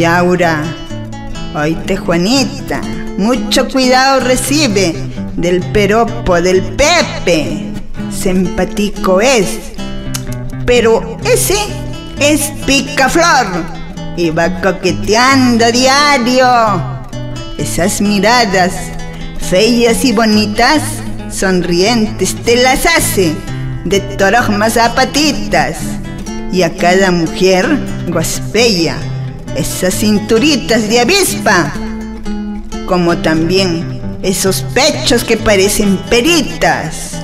Yaura, oíste Juanita, mucho cuidado recibe del peropo del Pepe. Simpático es, pero ese es picaflor y va coqueteando diario. Esas miradas feas y bonitas, sonrientes, te las hace de torojmas zapatitas y a cada mujer gospella esas cinturitas de avispa, como también esos pechos que parecen peritas.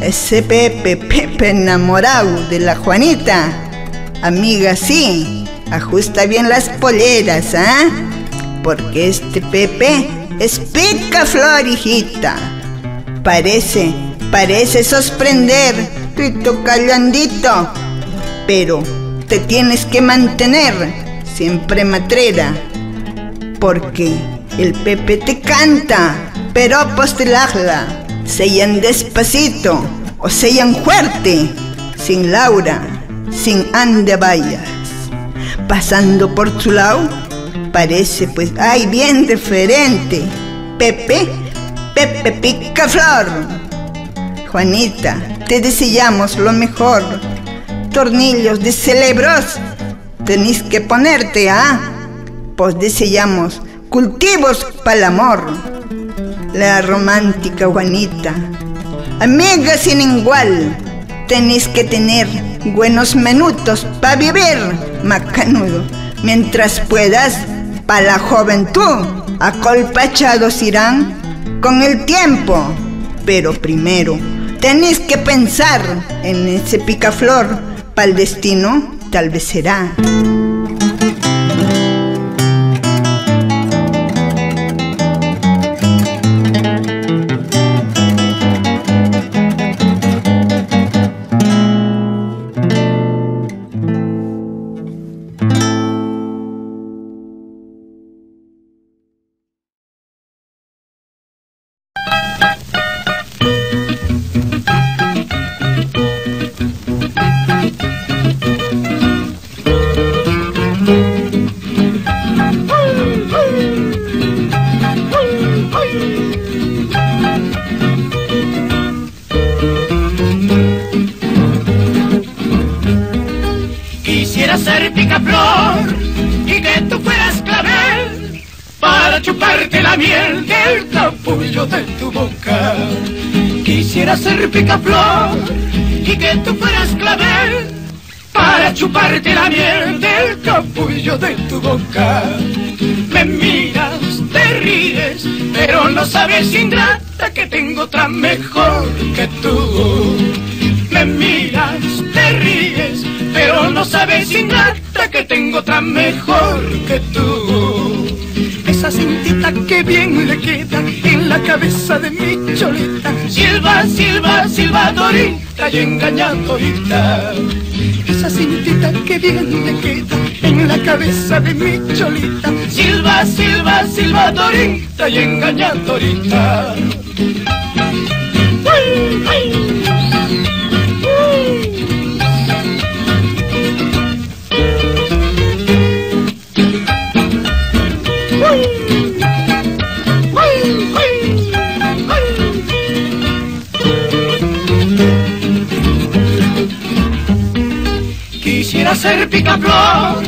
Ese Pepe, Pepe enamorado de la Juanita. Amiga, sí, ajusta bien las polleras, ¿ah? Porque este Pepe es pica flor, hijita. Parece, parece sorprender, tu callandito, pero te tienes que mantener siempre matrera, porque el Pepe te canta, pero postelagla, sean despacito o sean fuerte, sin Laura, sin ande vayas. Pasando por su lado, parece pues, ay, bien diferente. Pepe, Pepe Picaflor. Juanita, te deseamos lo mejor. Tornillos de celebros tenéis que ponerte, ¿ah? Pues deseamos cultivos para el amor. La romántica Juanita, amiga sin igual, tenéis que tener buenos minutos para vivir, macanudo, mientras puedas, para la juventud, acolpachados irán con el tiempo. Pero primero, tenéis que pensar en ese picaflor para el destino tal vez será. Quisiera ser picaflor y que tú fueras clavel para chuparte la miel del ser picaflor y que tú fueras clavel para chuparte la miel del capullo de tu boca. Me miras, te ríes, pero no sabes, ingrata, que tengo otra mejor que tú. Me miras, te ríes, pero no sabes, ingrata, que tengo otra mejor que tú. Cintita que bien le queda en la cabeza de mi cholita Silva, silva, silbadorita y engañadorita. Esa cintita que bien me queda en la cabeza de mi cholita. Silva, silva, silbadorita y engañadorita. ¡Uy, ay! Ser picaflor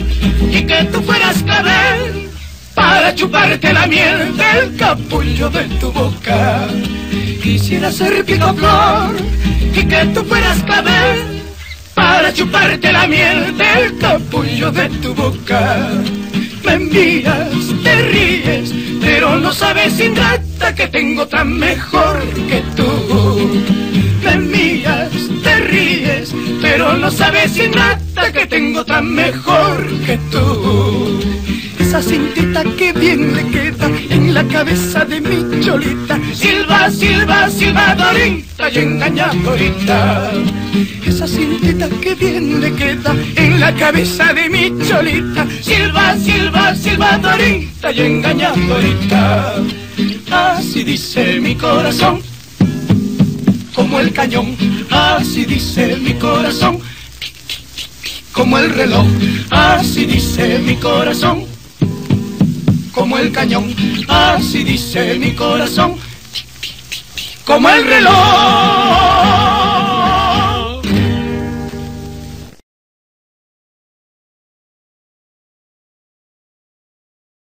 y que tú fueras clavel para chuparte la miel del capullo de tu boca. Quisiera ser picaflor y que tú fueras clavel para chuparte la miel del capullo de tu boca. Me envías, te ríes, pero no sabes, ingrata, que tengo tan mejor que tú. Me envías, te ríes, pero no sabes, ingrata, que tengo tan mejor que tú. Esa cintita que bien le queda en la cabeza de mi cholita. Silva, silva, silbadorita y engañadorita. Esa cintita que bien le queda en la cabeza de mi cholita. Silva, silva, silbadorita y engañadorita. Así dice mi corazón, como el cañón. Así dice mi corazón como el reloj, así dice mi corazón, como el cañón, así dice mi corazón, como el reloj.